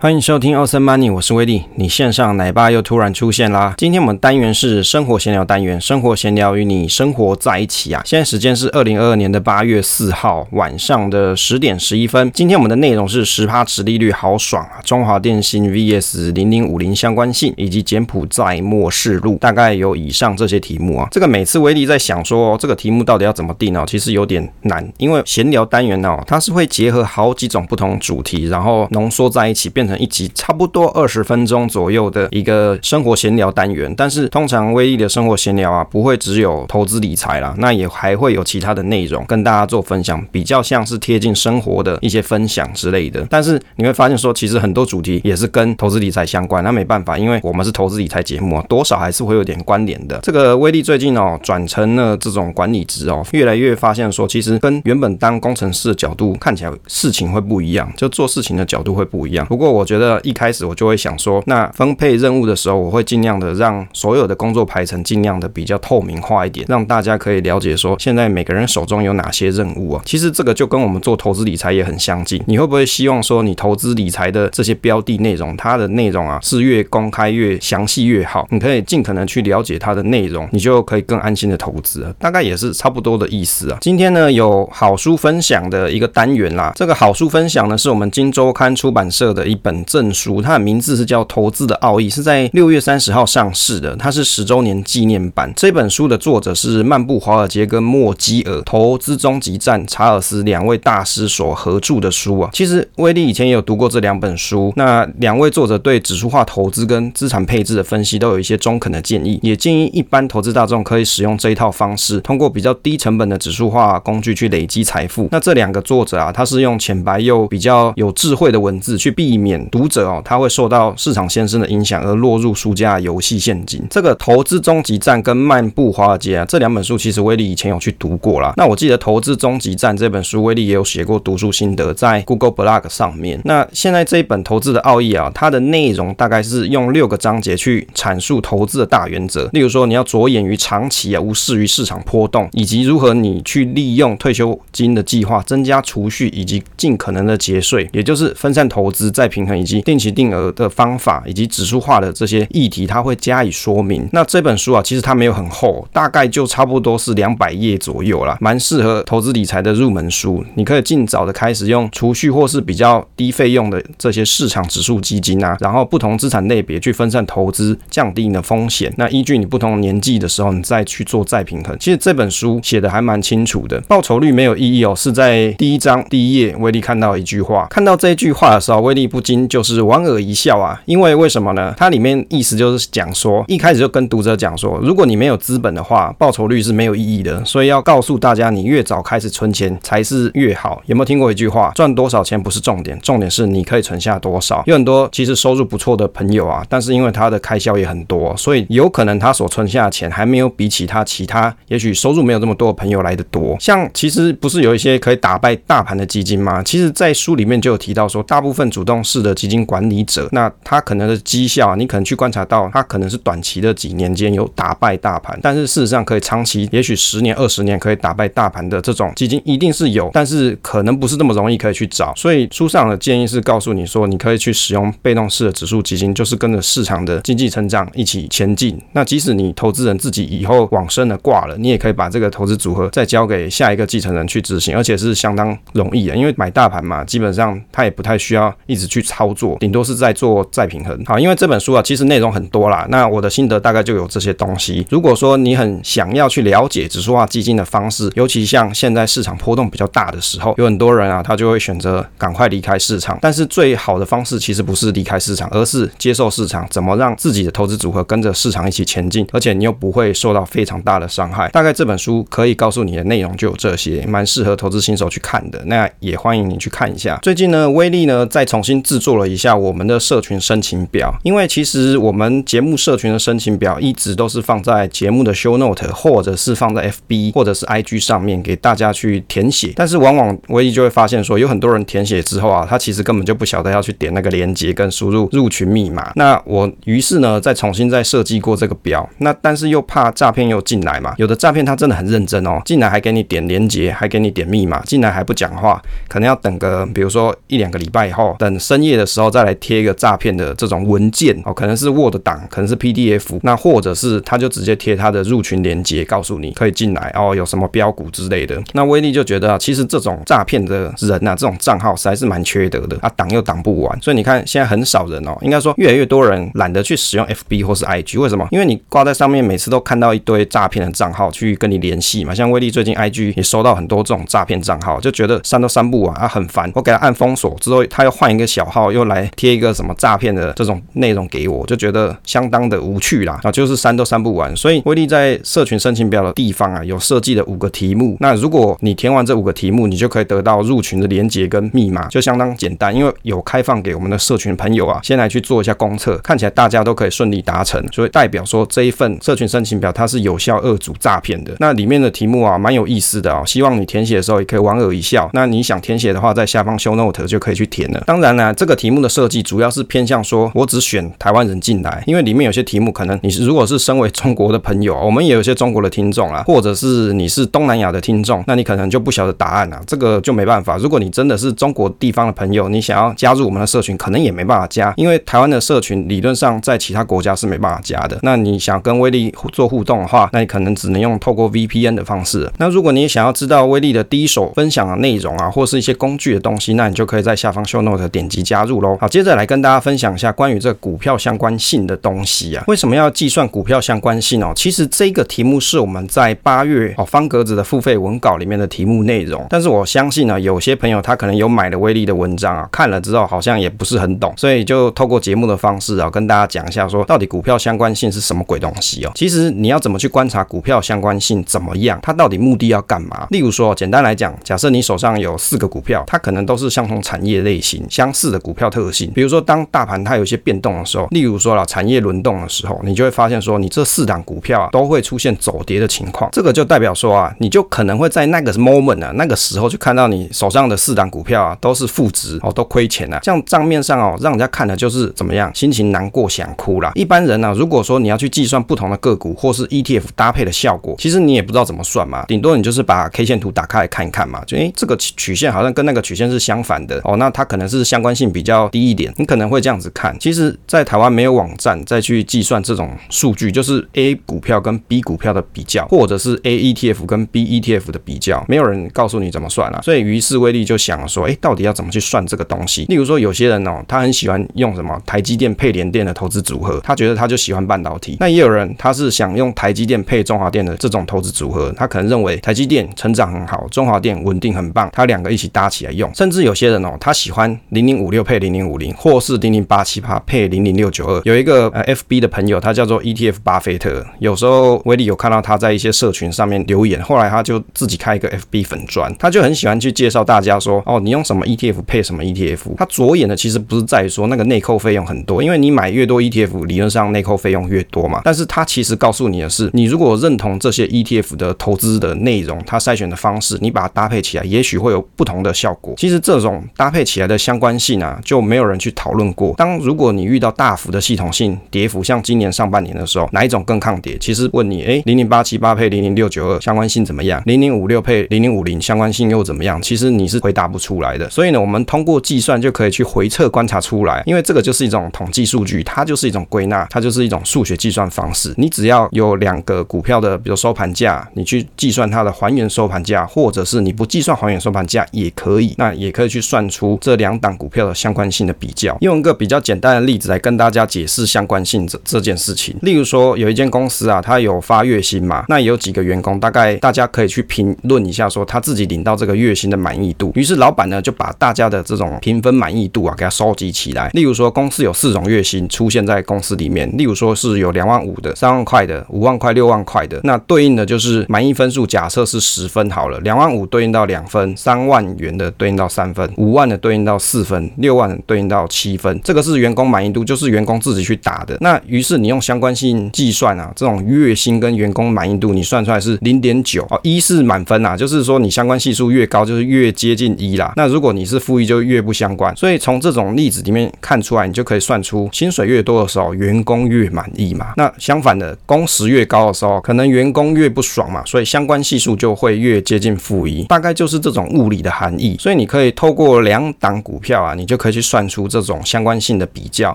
欢迎收听 Awesome Money，我是威利。你线上奶爸又突然出现啦！今天我们单元是生活闲聊单元，生活闲聊与你生活在一起啊。现在时间是二零二二年的八月四号晚上的十点十一分。今天我们的内容是十趴殖利率好爽啊！中华电信 VS 零零五零相关性以及柬埔寨末世录，大概有以上这些题目啊。这个每次威利在想说这个题目到底要怎么定呢？其实有点难，因为闲聊单元呢，它是会结合好几种不同主题，然后浓缩在一起变。成一集差不多二十分钟左右的一个生活闲聊单元，但是通常威利的生活闲聊啊，不会只有投资理财啦，那也还会有其他的内容跟大家做分享，比较像是贴近生活的一些分享之类的。但是你会发现说，其实很多主题也是跟投资理财相关，那没办法，因为我们是投资理财节目啊，多少还是会有点关联的。这个威利最近哦转成了这种管理职哦，越来越发现说，其实跟原本当工程师的角度看起来事情会不一样，就做事情的角度会不一样。不过我我觉得一开始我就会想说，那分配任务的时候，我会尽量的让所有的工作排程尽量的比较透明化一点，让大家可以了解说，现在每个人手中有哪些任务啊。其实这个就跟我们做投资理财也很相近。你会不会希望说，你投资理财的这些标的内容，它的内容啊是越公开越详细越好？你可以尽可能去了解它的内容，你就可以更安心的投资啊。大概也是差不多的意思啊。今天呢有好书分享的一个单元啦，这个好书分享呢是我们金周刊出版社的一本本证。书，它的名字是叫《投资的奥义》，是在六月三十号上市的，它是十周年纪念版。这本书的作者是漫步华尔街跟莫基尔投资终极战查尔斯两位大师所合著的书啊。其实威利以前也有读过这两本书，那两位作者对指数化投资跟资产配置的分析都有一些中肯的建议，也建议一般投资大众可以使用这一套方式，通过比较低成本的指数化工具去累积财富。那这两个作者啊，他是用浅白又比较有智慧的文字去避免读者。哦，他会受到市场先生的影响而落入输家游戏陷阱。这个投资终极战跟漫步华尔街啊，这两本书其实威力以前有去读过啦。那我记得投资终极战这本书，威力也有写过读书心得在 Google Blog 上面。那现在这一本投资的奥义啊，它的内容大概是用六个章节去阐述投资的大原则。例如说，你要着眼于长期啊，无视于市场波动，以及如何你去利用退休金的计划增加储蓄，以及尽可能的节税，也就是分散投资再平以及。定期定额的方法以及指数化的这些议题，它会加以说明。那这本书啊，其实它没有很厚，大概就差不多是两百页左右啦，蛮适合投资理财的入门书。你可以尽早的开始用储蓄或是比较低费用的这些市场指数基金啊，然后不同资产类别去分散投资，降低你的风险。那依据你不同年纪的时候，你再去做再平衡。其实这本书写的还蛮清楚的，报酬率没有意义哦，是在第一章第一页，威利看到一句话，看到这句话的时候，威利不禁就是。莞尔一笑啊，因为为什么呢？它里面意思就是讲说，一开始就跟读者讲说，如果你没有资本的话，报酬率是没有意义的。所以要告诉大家，你越早开始存钱才是越好。有没有听过一句话？赚多少钱不是重点，重点是你可以存下多少。有很多其实收入不错的朋友啊，但是因为他的开销也很多，所以有可能他所存下的钱还没有比起他其他也许收入没有这么多的朋友来的多。像其实不是有一些可以打败大盘的基金吗？其实，在书里面就有提到说，大部分主动式的的基金。管理者，那他可能的绩效，你可能去观察到，他可能是短期的几年间有打败大盘，但是事实上可以长期，也许十年、二十年可以打败大盘的这种基金一定是有，但是可能不是那么容易可以去找。所以书上的建议是告诉你说，你可以去使用被动式的指数基金，就是跟着市场的经济成长一起前进。那即使你投资人自己以后往生了挂了，你也可以把这个投资组合再交给下一个继承人去执行，而且是相当容易的，因为买大盘嘛，基本上他也不太需要一直去操作。顶多是在做再平衡，好，因为这本书啊，其实内容很多啦。那我的心得大概就有这些东西。如果说你很想要去了解指数化基金的方式，尤其像现在市场波动比较大的时候，有很多人啊，他就会选择赶快离开市场。但是最好的方式其实不是离开市场，而是接受市场，怎么让自己的投资组合跟着市场一起前进，而且你又不会受到非常大的伤害。大概这本书可以告诉你的内容就有这些，蛮适合投资新手去看的。那也欢迎你去看一下。最近呢，威利呢再重新制作了一下我们。的社群申请表，因为其实我们节目社群的申请表一直都是放在节目的 show note，或者是放在 FB 或者是 IG 上面给大家去填写，但是往往威利就会发现说，有很多人填写之后啊，他其实根本就不晓得要去点那个链接跟输入入群密码。那我于是呢，再重新再设计过这个表，那但是又怕诈骗又进来嘛，有的诈骗他真的很认真哦，进来还给你点链接，还给你点密码，进来还不讲话，可能要等个比如说一两个礼拜以后，等深夜。页的时候再来贴一个诈骗的这种文件哦，可能是 Word 档，可能是 PDF，那或者是他就直接贴他的入群链接，告诉你可以进来哦，有什么标股之类的。那威力就觉得啊，其实这种诈骗的人呐、啊，这种账号实在是蛮缺德的啊，挡又挡不完。所以你看现在很少人哦，应该说越来越多人懒得去使用 FB 或是 IG，为什么？因为你挂在上面，每次都看到一堆诈骗的账号去跟你联系嘛。像威力最近 IG 也收到很多这种诈骗账号，就觉得删都删不完啊，很烦。我给他按封锁之后，他又换一个小号，哦又来贴一个什么诈骗的这种内容给我，就觉得相当的无趣啦啊，就是删都删不完。所以威力在社群申请表的地方啊，有设计了五个题目。那如果你填完这五个题目，你就可以得到入群的连接跟密码，就相当简单。因为有开放给我们的社群朋友啊，先来去做一下公测，看起来大家都可以顺利达成，所以代表说这一份社群申请表它是有效遏阻诈骗的。那里面的题目啊，蛮有意思的啊，希望你填写的时候也可以莞尔一笑。那你想填写的话，在下方 show note 就可以去填了。当然呢，这 个题目的设计主要是偏向说，我只选台湾人进来，因为里面有些题目可能你如果是身为中国的朋友，我们也有些中国的听众啊，或者是你是东南亚的听众，那你可能就不晓得答案啊，这个就没办法。如果你真的是中国地方的朋友，你想要加入我们的社群，可能也没办法加，因为台湾的社群理论上在其他国家是没办法加的。那你想跟威力做互动的话，那你可能只能用透过 VPN 的方式。那如果你想要知道威力的第一手分享的内容啊，或是一些工具的东西，那你就可以在下方 Show Note 点击加加入喽。好，接着来跟大家分享一下关于这股票相关性的东西啊。为什么要计算股票相关性哦？其实这个题目是我们在八月哦方格子的付费文稿里面的题目内容，但是我相信呢，有些朋友他可能有买了威力的文章啊，看了之后好像也不是很懂，所以就透过节目的方式啊，跟大家讲一下说，到底股票相关性是什么鬼东西哦？其实你要怎么去观察股票相关性怎么样？它到底目的要干嘛？例如说，简单来讲，假设你手上有四个股票，它可能都是相同产业类型、相似的股股票特性。比如说，当大盘它有些变动的时候，例如说了产业轮动的时候，你就会发现说，你这四档股票啊都会出现走跌的情况。这个就代表说啊，你就可能会在那个 moment 啊，那个时候就看到你手上的四档股票啊都是负值哦，都亏钱啊，这样账面上哦，让人家看的就是怎么样，心情难过想哭啦。一般人呢、啊，如果说你要去计算不同的个股或是 ETF 搭配的效果，其实你也不知道怎么算嘛，顶多你就是把 K 线图打开来看一看嘛，就诶、这个曲线好像跟那个曲线是相反的哦，那它可能是相关性比比较低一点，你可能会这样子看。其实，在台湾没有网站再去计算这种数据，就是 A 股票跟 B 股票的比较，或者是 A ETF 跟 B ETF 的比较，没有人告诉你怎么算啊。所以于是威力就想说，诶、到底要怎么去算这个东西？例如说，有些人哦，他很喜欢用什么台积电配联电的投资组合，他觉得他就喜欢半导体。那也有人他是想用台积电配中华电的这种投资组合，他可能认为台积电成长很好，中华电稳定很棒，他两个一起搭起来用。甚至有些人哦，他喜欢零零五六配零零五零，或是零零八七八配零零六九二。有一个呃 FB 的朋友，他叫做 ETF 巴菲特，有时候威力有看到他在一些社群上面留言，后来他就自己开一个 FB 粉专，他就很喜欢去介绍大家说，哦，你用什么 ETF 配什么 ETF。他着眼的其实不是在于说那个内扣费用很多，因为你买越多 ETF，理论上内扣费用越多嘛。但是他其实告诉你的是，你如果认同这些 ETF 的投资的内容，它筛选的方式，你把它搭配起来，也许会有不同的效果。其实这种搭配起来的相关性啊，啊就没有人去讨论过。当如果你遇到大幅的系统性跌幅，像今年上半年的时候，哪一种更抗跌？其实问你，诶，零零八七八配零零六九二相关性怎么样？零零五六配零零五零相关性又怎么样？其实你是回答不出来的。所以呢，我们通过计算就可以去回测观察出来，因为这个就是一种统计数据，它就是一种归纳，它就是一种数学计算方式。你只要有两个股票的，比如收盘价，你去计算它的还原收盘价，或者是你不计算还原收盘价也可以，那也可以去算出这两档股票的相关性的比较。用一个比较简单的例子来跟大家解释相关性这这件事情。例如说，有一间公司啊，它有发月薪嘛，那有几个员工，大概大家可以去评论一下，说他自己领到这个月薪的满意度。于是老板呢，就把大家的这种评分满意度啊，给它收集起来。例如说，公司有四种月薪出现在公司里面，例如说是有两万五的、三万块的、五万块、六万块的，那对应的就是满意分数，假设是十分好了，两万五对应到两分，三万元的对应到三分，五万的对应到四分，六六万对应到七分。这个是员工满意度，就是员工自己去打的。那于是你用相关性计算啊，这种月薪跟员工满意度，你算出来是零点九哦，一是满分啊，就是说你相关系数越高，就是越接近一啦。那如果你是负一，就越不相关。所以从这种例子里面看出来，你就可以算出薪水越多的时候，员工越满意嘛。那相反的，工时越高的时候，可能员工越不爽嘛。所以相关系数就会越接近负一，大概就是这种物理的含义。所以你可以透过两档股票啊，你就可以去算出这种相关性的比较。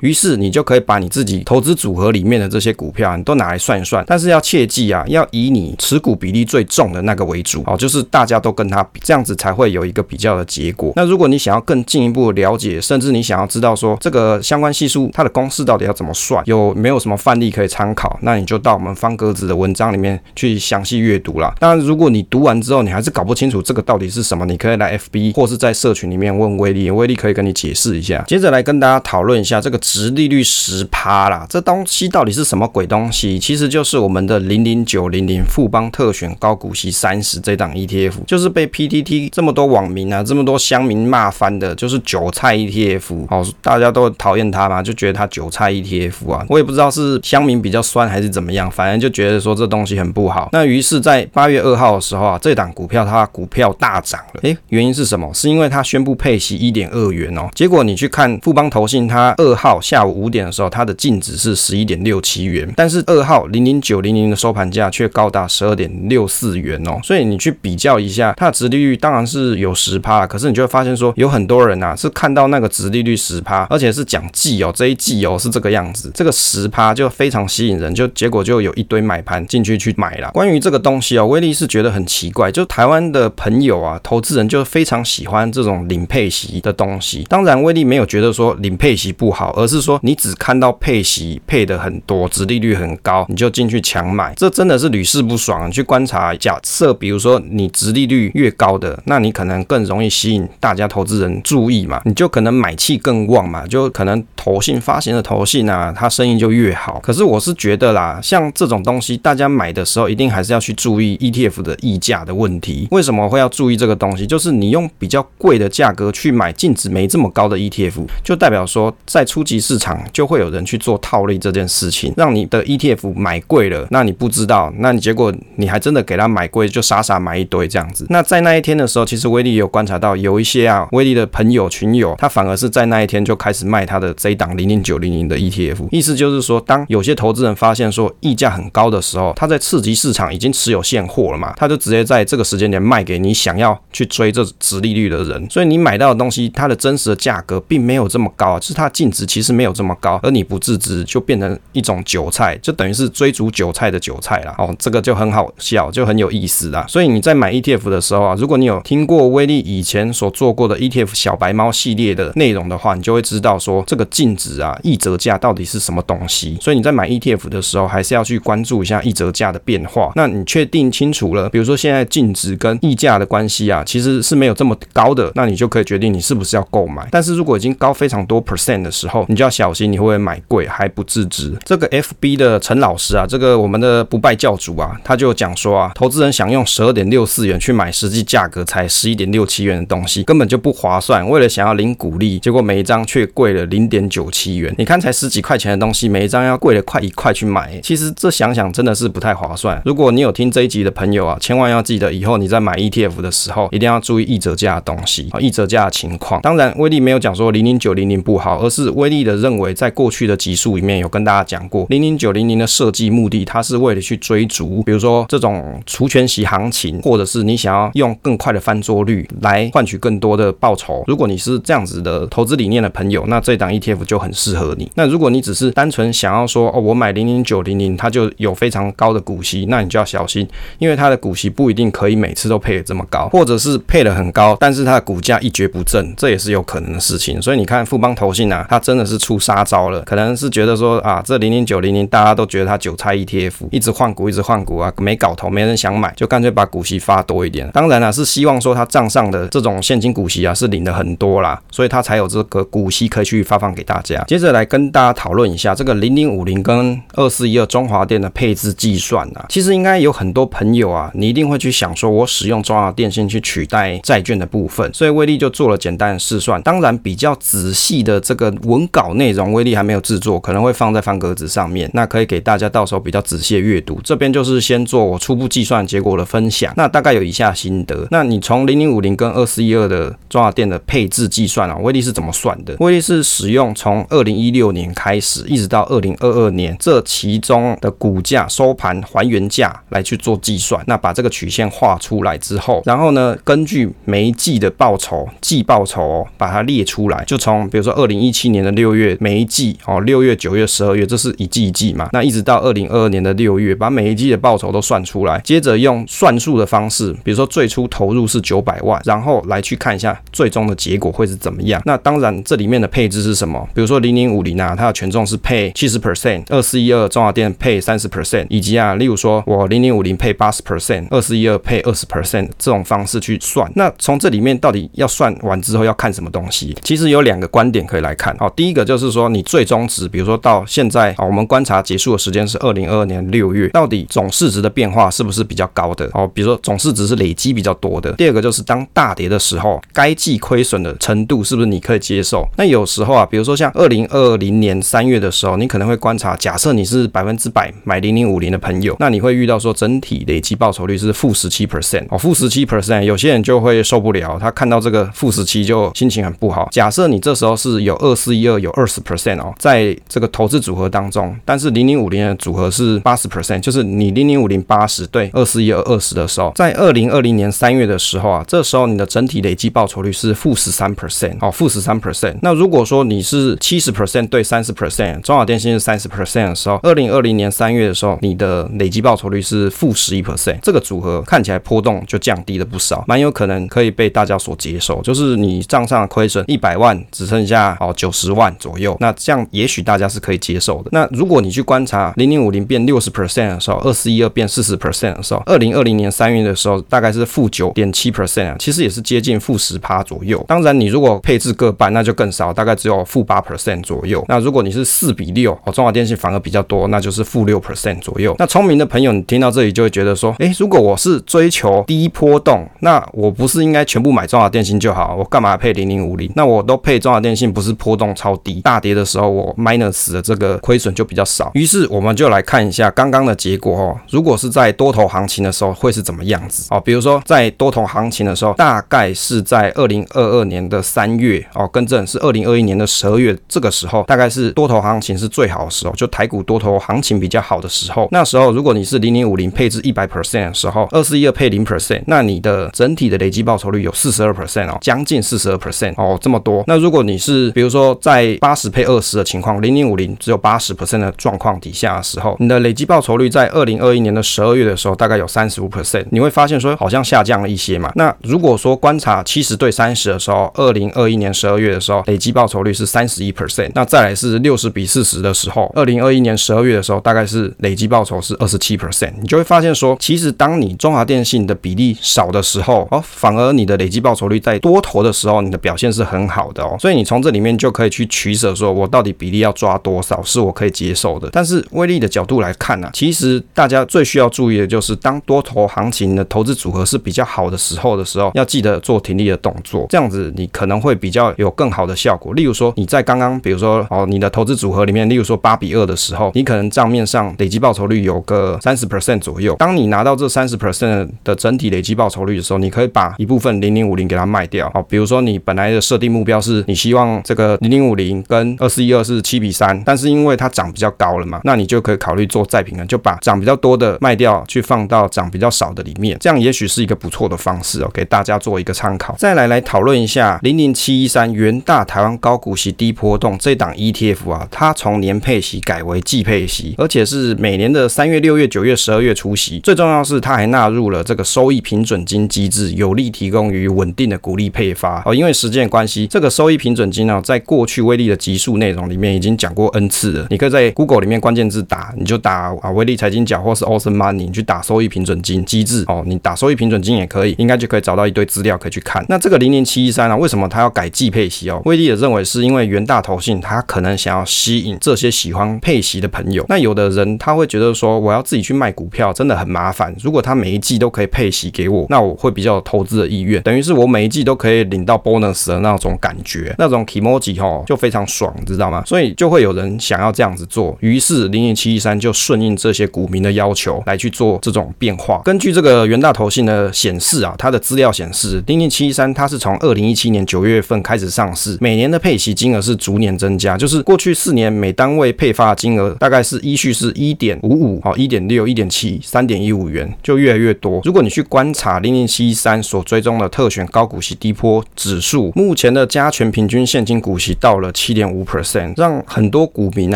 于是你就可以把你自己投资组合里面的这些股票，你都拿来算一算。但是要切记啊，要以你持股比例最重的那个为主哦，就是大家都跟它比，这样子才会有一个比较的结果。那如果你想要更进一步了解，甚至你想要知道说这个相关系数它的公式到底要怎么算，有没有什么范例可以参考，那你就到我们方格子的文章里面去详细阅读啦。当然，如果你读完之后你还是搞不清楚这个到底是什么，你可以来 FB 或是在社群里面问威力，威力可以跟你解释一下。接着来跟大家讨论一下这个殖利率十趴啦，这东西到底是什么鬼东西？其实就是我们的零零九零零富邦特选高股息三十这档 ETF，就是被 PTT 这么多网民啊，这么多乡民骂翻的，就是韭菜 ETF。好，大家都讨厌它嘛，就觉得它韭菜 ETF 啊，我也不知道是乡民比较酸还是怎么样，反正就觉得说这东西很不好。那于是，在八月二号的时候啊，这档股票它股票大涨了。诶，原因是什么？是因为它宣布配息一点二元哦。结果你去看富邦投信，它二号下午五点的时候，它的净值是十一点六七元，但是二号零零九零零的收盘价却高达十二点六四元哦。所以你去比较一下，它的殖利率当然是有十趴，可是你就会发现说，有很多人啊是看到那个殖利率十趴，而且是讲季哦，这一季哦是这个样子，这个十趴就非常吸引人，就结果就有一堆买盘进去去买了。关于这个东西哦，威利是觉得很奇怪，就台湾的朋友啊，投资人就非常喜欢这种领配息的东西。当然，威利没有觉得说领配息不好，而是说你只看到配息配的很多，殖利率很高，你就进去抢买，这真的是屡试不爽。你去观察，假设比如说你殖利率越高的，那你可能更容易吸引大家投资人注意嘛，你就可能买气更旺嘛，就可能投信发行的投信啊，它生意就越好。可是我是觉得啦，像这种东西，大家买的时候一定还是要去注意 ETF 的溢价的问题。为什么会要注意这个东西？就是你用比较贵的价格去买净值没这么高高的 ETF，就代表说在初级市场就会有人去做套利这件事情，让你的 ETF 买贵了，那你不知道，那你结果你还真的给他买贵，就傻傻买一堆这样子。那在那一天的时候，其实威利也有观察到，有一些啊，威利的朋友群友，他反而是在那一天就开始卖他的这档零零九零零的 ETF，意思就是说，当有些投资人发现说溢价很高的时候，他在次级市场已经持有现货了嘛，他就直接在这个时间点卖给你想要去追这殖利率的人，所以你买到的东西，它的真实的价格并没有这么高，就是它净值其实没有这么高，而你不自知就变成一种韭菜，就等于是追逐韭菜的韭菜啦。哦，这个就很好笑，就很有意思啦。所以你在买 ETF 的时候啊，如果你有听过威利以前所做过的 ETF 小白猫系列的内容的话，你就会知道说这个净值啊、溢折价到底是什么东西。所以你在买 ETF 的时候，还是要去关注一下溢折价的变化。那你确定清楚了，比如说现在净值跟溢价的关系啊，其实是没有这么高的，那你就可以决定你是不是要购买。但是如果已经高非常多 percent 的时候，你就要小心，你会不会买贵还不自知。这个 FB 的陈老师啊，这个我们的不败教主啊，他就讲说啊，投资人想用十二点六四元去买实际价格才十一点六七元的东西，根本就不划算。为了想要领股利，结果每一张却贵了零点九七元。你看才十几块钱的东西，每一张要贵了快一块去买，其实这想想真的是不太划算。如果你有听这一集的朋友啊，千万要记得以后你在买 ETF 的时候，一定要注意一折价的东西啊，一折价的情况。当然，威力没有讲说零零九零零不好，而是威利的认为，在过去的集数里面有跟大家讲过，零零九零零的设计目的，它是为了去追逐，比如说这种除权息行情，或者是你想要用更快的翻桌率来换取更多的报酬。如果你是这样子的投资理念的朋友，那这档 ETF 就很适合你。那如果你只是单纯想要说哦，我买零零九零零，它就有非常高的股息，那你就要小心，因为它的股息不一定可以每次都配得这么高，或者是配得很高，但是它的股价一蹶不振，这也是有可能的事情。所以你看富邦投信啊，它真的是出杀招了，可能是觉得说啊，这零零九零零大家都觉得它韭菜 ETF，一直换股，一直换股啊，没搞头，没人想买，就干脆把股息发多一点。当然了，是希望说它账上的这种现金股息啊是领的很多啦，所以它才有这个股息可以去发放给大家。接着来跟大家讨论一下这个零零五零跟二四一二中华电的配置计算啊，其实应该有很多朋友啊，你一定会去想说，我使用中华电信去取代债券的部分，所以威力就做了简单的试算。当，比较仔细的这个文稿内容，威力还没有制作，可能会放在方格子上面，那可以给大家到时候比较仔细的阅读。这边就是先做我初步计算结果的分享，那大概有以下心得。那你从零零五零跟二四一二的中华电的配置计算啊，威力是怎么算的？威力是使用从二零一六年开始一直到二零二二年这其中的股价收盘还原价来去做计算。那把这个曲线画出来之后，然后呢，根据每一季的报酬季报酬哦，把它列。列出来，就从比如说二零一七年的六月每一季哦，六月、九月、十二月，这是一季一季嘛，那一直到二零二二年的六月，把每一季的报酬都算出来，接着用算数的方式，比如说最初投入是九百万，然后来去看一下最终的结果会是怎么样。那当然这里面的配置是什么？比如说零零五零啊，它的权重是配七十 percent，二四一二中华电配三十 percent，以及啊，例如说我零零五零配八十 percent，二四一二配二十 percent 这种方式去算。那从这里面到底要算完之后要看什么东西？其实有两个观点可以来看。哦，第一个就是说你最终值，比如说到现在啊，我们观察结束的时间是二零二二年六月，到底总市值的变化是不是比较高的？哦，比如说总市值是累积比较多的。第二个就是当大跌的时候，该季亏损的程度是不是你可以接受？那有时候啊，比如说像二零二零年三月的时候，你可能会观察，假设你是百分之百买零零五零的朋友，那你会遇到说整体累积报酬率是负十七 percent 哦，负十七 percent，有些人就会受不了，他看到这个负十七就心情很不好。假设你这时候是有二四一二有二十 percent 哦，在这个投资组合当中，但是零零五零的组合是八十 percent，就是你零零五零八十对二四一二二十的时候，在二零二零年三月的时候啊，这时候你的整体累计报酬率是负十三 percent 哦，负十三 percent。那如果说你是七十 percent 对三十 percent，中华电信是三十 percent 的时候，二零二零年三月的时候，你的累计报酬率是负十一 percent，这个组合看起来波动就降低了不少，蛮有可能可以被大家所接受，就是你账上的亏损一百万只剩下哦九十万左右，那这样也许大家是可以接受的。那如果你去观察零零五零变六十 percent 的时候，二四一二变四十 percent 的时候，二零二零年三月的时候大概是负九点七 percent 啊，其实也是接近负十趴左右。当然你如果配置各半，那就更少，大概只有负八 percent 左右。那如果你是四比六哦，中华电信反而比较多，那就是负六 percent 左右。那聪明的朋友，你听到这里就会觉得说，诶，如果我是追求低波动，那我不是应该全部买中华电信就好？我干嘛配零零五零？那我都配中华电信，不是波动超低，大跌的时候我 minus 的这个亏损就比较少。于是我们就来看一下刚刚的结果哦。如果是在多头行情的时候会是怎么样子哦？比如说在多头行情的时候，大概是在二零二二年的三月哦，更正是二零二一年的十二月，这个时候大概是多头行情是最好的时候，就台股多头行情比较好的时候。那时候如果你是零零五零配置一百 percent 的时候，二四一二配零 percent，那你的整体的累计报酬率有四十二 percent 哦，将近四十二 percent 哦，这么多。那如果你是比如说在八十配二十的情况，零零五零只有八十 percent 的状况底下的时候，你的累积报酬率在二零二一年的十二月的时候大概有三十五 percent，你会发现说好像下降了一些嘛。那如果说观察七十对三十的时候，二零二一年十二月的时候累积报酬率是三十一 percent，那再来是六十比四十的时候，二零二一年十二月的时候大概是累积报酬是二十七 percent，你就会发现说，其实当你中华电信的比例少的时候，哦，反而你的累积报酬率在多头的时候，你的表现是很好的哦。所以你从这里面就可以去取舍，说我到底比例要抓多少是我可以接受的。但是威力的角度来看呢、啊，其实大家最需要注意的就是，当多头行情的投资组合是比较好的时候的时候，要记得做停利的动作，这样子你可能会比较有更好的效果。例如说你在刚刚，比如说哦，你的投资组合里面，例如说八比二的时候，你可能账面上累积报酬率有个三十 percent 左右。当你拿到这三十 percent 的整体累积报酬率的时候，你可以把一部分零零五零给它卖掉。好，比如说你本来的设定目标是你希望这个零零五零跟二四一二是七比三，但是因为它涨比较高了嘛，那你就可以考虑做再平衡，就把涨比较多的卖掉，去放到涨比较少的里面，这样也许是一个不错的方式哦，给大家做一个参考。再来来讨论一下零零七一三元大台湾高股息低波动这档 ETF 啊，它从年配息改为季配息，而且是每年的三月、六月、九月、十二月除息。最重要是它还纳入了这个收益平准金机制，有利提供于稳定的股利配发哦。因为时间关系，这个收益平准金呢，在过去威力的集数内容里面已经讲过 N 次了。你可以在 Google 里面关键字打，你就打啊威力财经角或是 Awesome Money，你去打收益平准金机制哦，你打收益平准金也可以，应该就可以找到一堆资料可以去看。那这个零零七一三啊，为什么它要改季配息哦？威力也认为是因为元大投信它可能想要吸引这些喜欢配息的朋友。那有的人他会觉得说，我要自己去卖股票真的很麻烦。如果他每一季都可以配息给我，那我会比较有投资的意愿。等于是我每一季都可以领到 bonus 的那那种感觉，那种 kimoji 吼就非常爽，知道吗？所以就会有人想要这样子做。于是零零七一三就顺应这些股民的要求来去做这种变化。根据这个元大投信的显示啊，它的资料显示，零零七一三它是从二零一七年九月份开始上市，每年的配息金额是逐年增加，就是过去四年每单位配发金额大概是依序是一点五五、好一点六、一点七、三点一五元，就越来越多。如果你去观察零零七一三所追踪的特选高股息低波指数，目前前的加权平均现金股息到了七点五 percent，让很多股民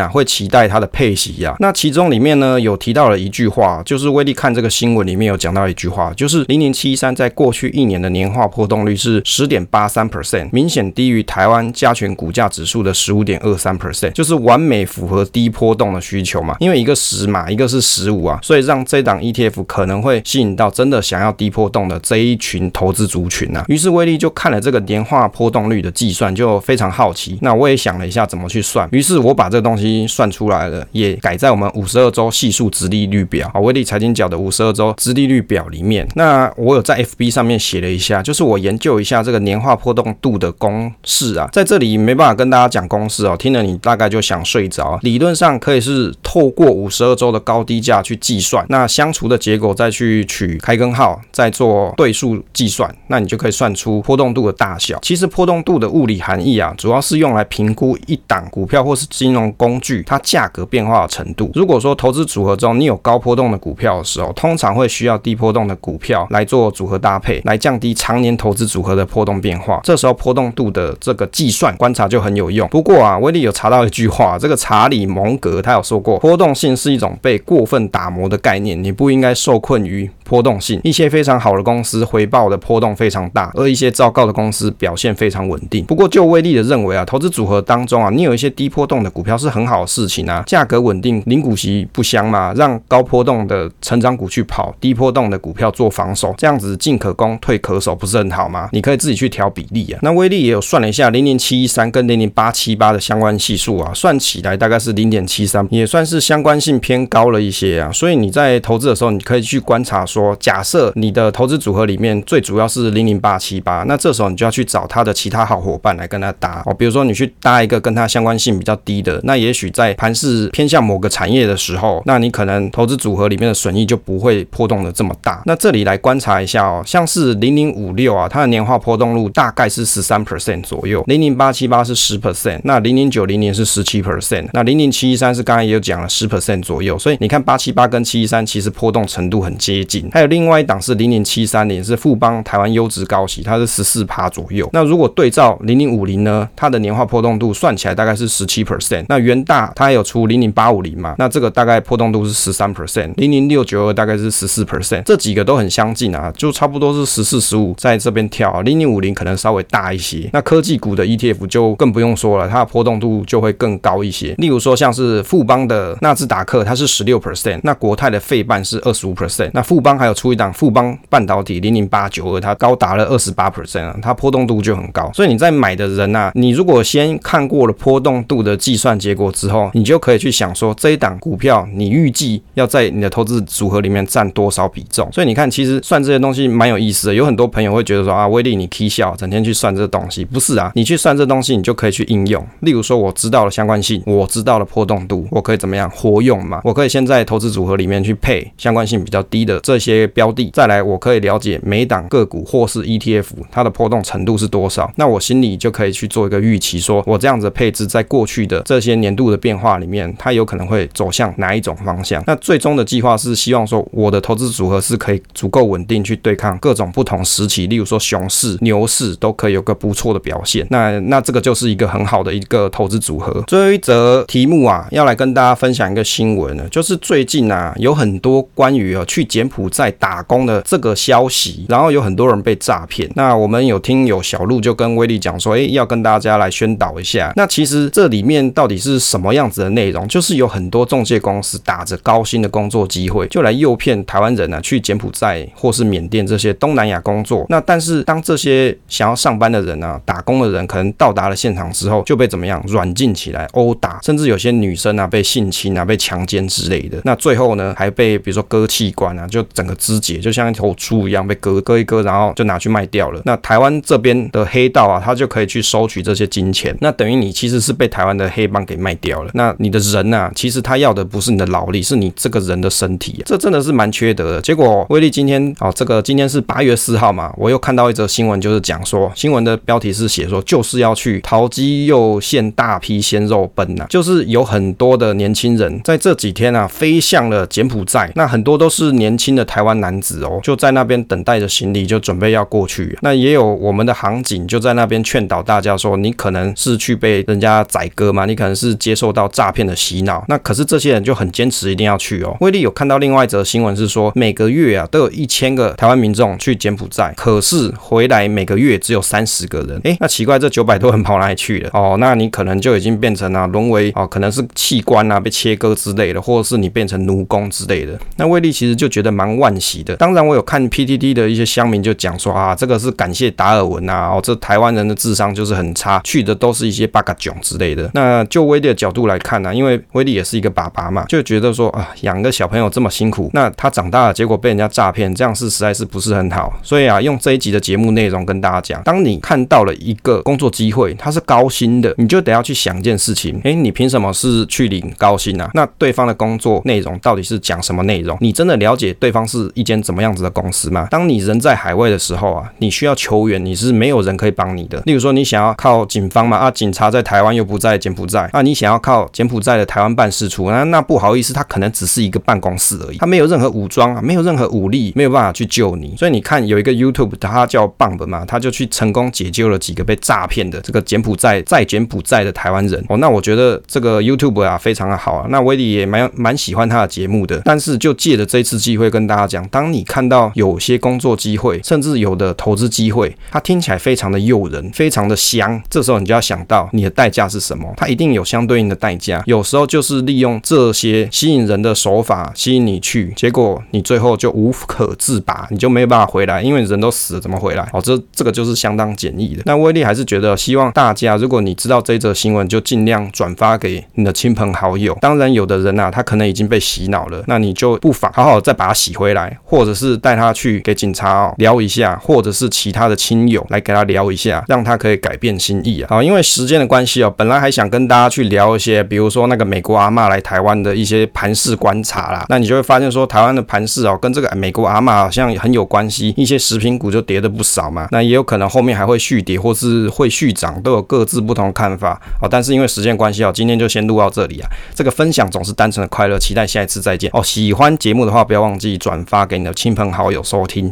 啊会期待它的配息啊。那其中里面呢有提到了一句话，就是威力看这个新闻里面有讲到一句话，就是零零七三在过去一年的年化波动率是十点八三 percent，明显低于台湾加权股价指数的十五点二三 percent，就是完美符合低波动的需求嘛。因为一个十嘛，一个是十五啊，所以让这档 ETF 可能会吸引到真的想要低波动的这一群投资族群啊。于是威力就看了这个年化波动率的计算，就非常好奇。那我也想了一下怎么去算，于是我把这个东西算出来了，也改在我们五十二周系数殖利率表啊，威力财经角的五十二周殖利率表里面。那我有在 FB 上面写了一下，就是我研究一下这个年化波动度的公式啊，在这里没办法跟大家讲公式哦，听了你大概就想睡着。理论上可以是透过五十二周的高低价去计算，那相除的结果再去取开根号，再做对数计算，那你就可以算出波动度的大小。其实波动度的物理含义啊，主要是用来评估一档股票或是金融工具它价格变化的程度。如果说投资组合中你有高波动的股票的时候，通常会需要低波动的股票来做组合搭配，来降低常年投资组合的波动变化。这时候波动度的这个计算观察就很有用。不过啊，威力有查到一句话，这个查理蒙格他有说过，波动性是一种被过分打磨的概念，你不应该受困于波动性。一些非常好的公司回报的波动非常大，而一些糟糕的公司表现非常稳定。不过就威力的认为啊，投资组合当中啊，你有一些低波动的股票是很好的事情啊，价格稳定，零股息不香吗？让高波动的成长股去跑，低波动的股票做防守，这样子进可攻，退可守，不是很好吗？你可以自己去调比例啊。那威力也有算了一下，零零七一三跟零零八七八的相关系数啊，算起来大概是零点七三，也算是相关性偏高了一些啊。所以你在投资的时候，你可以去观察说，说假设你的投资组合里面最主要是零零八七八，那这时候你就要去找它的其他好伙伴来跟它搭哦。比如说你去搭一个跟它相关性比较低的，那也许在盘势偏向某个产业的时候，那你可能投资组合里面的损益就不会波动的这么大。那这里来观察一下哦，像是零零五六啊，它的年化波动率大概是十三 percent 左右，零零八七八是十 percent，那零零九零零是十七 percent，那零零七一三是刚才也有讲了十 percent 左右。所以你看八七八跟七一三其实波动程度很接近。还有另外一档是零零七三零，是富邦台湾优质高息，它是十四趴左右。那如果对照零零五零呢，它的年化波动度算起来大概是十七 percent。那元大它有出零零八五零嘛，那这个大概波动度是十三 percent，零零六九二大概是十四 percent，这几个都很相近啊，就差不多是十四十五在这边跳。零零五零可能稍微大一些。那科技股的 ETF 就更不用说了，它的波动度就会更高一些。例如说像是富邦的纳斯达克，它是十六 percent，那国泰的费半是二十五 percent，那富邦还有出一档富邦半导体零零八九二，它高达了二十八 percent 啊，它波动度就很高。所以你在买的人啊，你如果先看过了波动度的计算结果之后，你就可以去想说这一档股票你预计要在你的投资组合里面占多少比重。所以你看，其实算这些东西蛮有意思的。有很多朋友会觉得说啊，威力你 K 笑，整天去算这东西，不是啊？你去算这东西，你就可以去应用。例如说，我知道了相关性，我知道了波动度，我可以怎么样活用嘛？我可以先在投资组合里面去配相关性比较低的这些些标的，再来我可以了解每档个股或是 ETF 它的波动程度是多少，那我心里就可以去做一个预期，说我这样子配置在过去的这些年度的变化里面，它有可能会走向哪一种方向？那最终的计划是希望说我的投资组合是可以足够稳定去对抗各种不同时期，例如说熊市、牛市都可以有个不错的表现。那那这个就是一个很好的一个投资组合。最后一则题目啊，要来跟大家分享一个新闻呢，就是最近啊有很多关于啊去柬埔在打工的这个消息，然后有很多人被诈骗。那我们有听有小路就跟威力讲说，诶，要跟大家来宣导一下。那其实这里面到底是什么样子的内容？就是有很多中介公司打着高薪的工作机会，就来诱骗台湾人啊去柬埔寨或是缅甸这些东南亚工作。那但是当这些想要上班的人啊，打工的人可能到达了现场之后，就被怎么样软禁起来殴打，甚至有些女生啊被性侵啊被强奸之类的。那最后呢还被比如说割器官啊，就整个肢解，就像一头猪一样被割割一割，然后就拿去卖掉了。那台湾这边的黑道啊，他就可以去收取这些金钱。那等于你其实是被台湾的黑帮给卖掉了。那你的人啊，其实他要的不是你的劳力，是你这个人的身体。这真的是蛮缺德的。结果威力今天哦，这个今天是八月四号嘛，我又看到一则新闻，就是讲说新闻的标题是写说就是要去桃机又现大批鲜肉奔呐，就是有很多的年轻人在这几天啊飞向了柬埔寨。那很多都是年轻的台湾男子哦，就在那边等待着行李，就准备要过去。那也有我们的航警就在那边劝导大家说，你可能是去被人家宰割嘛，你可能是接受到诈骗的洗脑。那可是这些人就很坚持一定要去哦。威力有看到另外一则新闻是说，每个月啊都有一千个台湾民众去柬埔寨，可是回来每个月只有三十个人。诶，那奇怪，这九百多人跑哪里去了？哦，那你可能就已经变成了沦为哦，可能是器官啊被切割之类的，或者是你变成奴工之类的。那威力其实就觉得蛮万喜的。当然，我有看 PTT 的一些乡民就讲说啊，这个是感谢达尔文啊，哦，这台湾人的智商就是很差，去的都是一些八嘎囧之类的。那就威力的角度来看呢，因为威力也是一个爸爸嘛，就觉得说啊，养个小朋友这么辛苦，那他长大了结果被人家诈骗，这样是实在是不是很好。所以啊，用这一集的节目内容跟大家讲，当你看到了一个工作机会，它是高薪的，你就得要去想一件事情，诶，你凭什么是去领高薪啊？那对方的工作内容到底是讲什么内容？你真的了解对方是一间怎么样子的公司嘛？当你人在海外的时候啊，你需要求援，你是没有人可以帮你的。例如说，你想要靠警方嘛，啊，警察在台湾又不在柬埔寨，啊，你想要靠柬埔寨的台湾办事处，那那不好意思，他可能只是一个办公室而已，他没有任何武装啊，没有任何武力，没有办法去救你。所以你看，有一个 YouTube，他叫 Bumb 嘛，他就去成功解救了几个被诈骗的这个柬埔寨在柬埔寨的台湾人。哦，那我觉得这个 YouTube 啊，非常的好啊。那威利也蛮蛮喜欢他的节目的，但是就借着这次机会跟大他讲，当你看到有些工作机会，甚至有的投资机会，它听起来非常的诱人，非常的香，这时候你就要想到你的代价是什么？它一定有相对应的代价。有时候就是利用这些吸引人的手法吸引你去，结果你最后就无可自拔，你就没有办法回来，因为人都死了，怎么回来？哦，这这个就是相当简易的。那威力还是觉得，希望大家，如果你知道这则新闻，就尽量转发给你的亲朋好友。当然，有的人啊，他可能已经被洗脑了，那你就不妨好好再把他洗回回来，或者是带他去给警察聊一下，或者是其他的亲友来给他聊一下，让他可以改变心意啊。好，因为时间的关系哦，本来还想跟大家去聊一些，比如说那个美国阿嬷来台湾的一些盘势观察啦，那你就会发现说，台湾的盘势哦，跟这个美国阿嬷好像很有关系，一些食品股就跌的不少嘛。那也有可能后面还会续跌，或是会续涨，都有各自不同的看法哦。但是因为时间关系哦，今天就先录到这里啊。这个分享总是单纯的快乐，期待下一次再见哦。喜欢节目的话，不要忘记转转发给你的亲朋好友收听。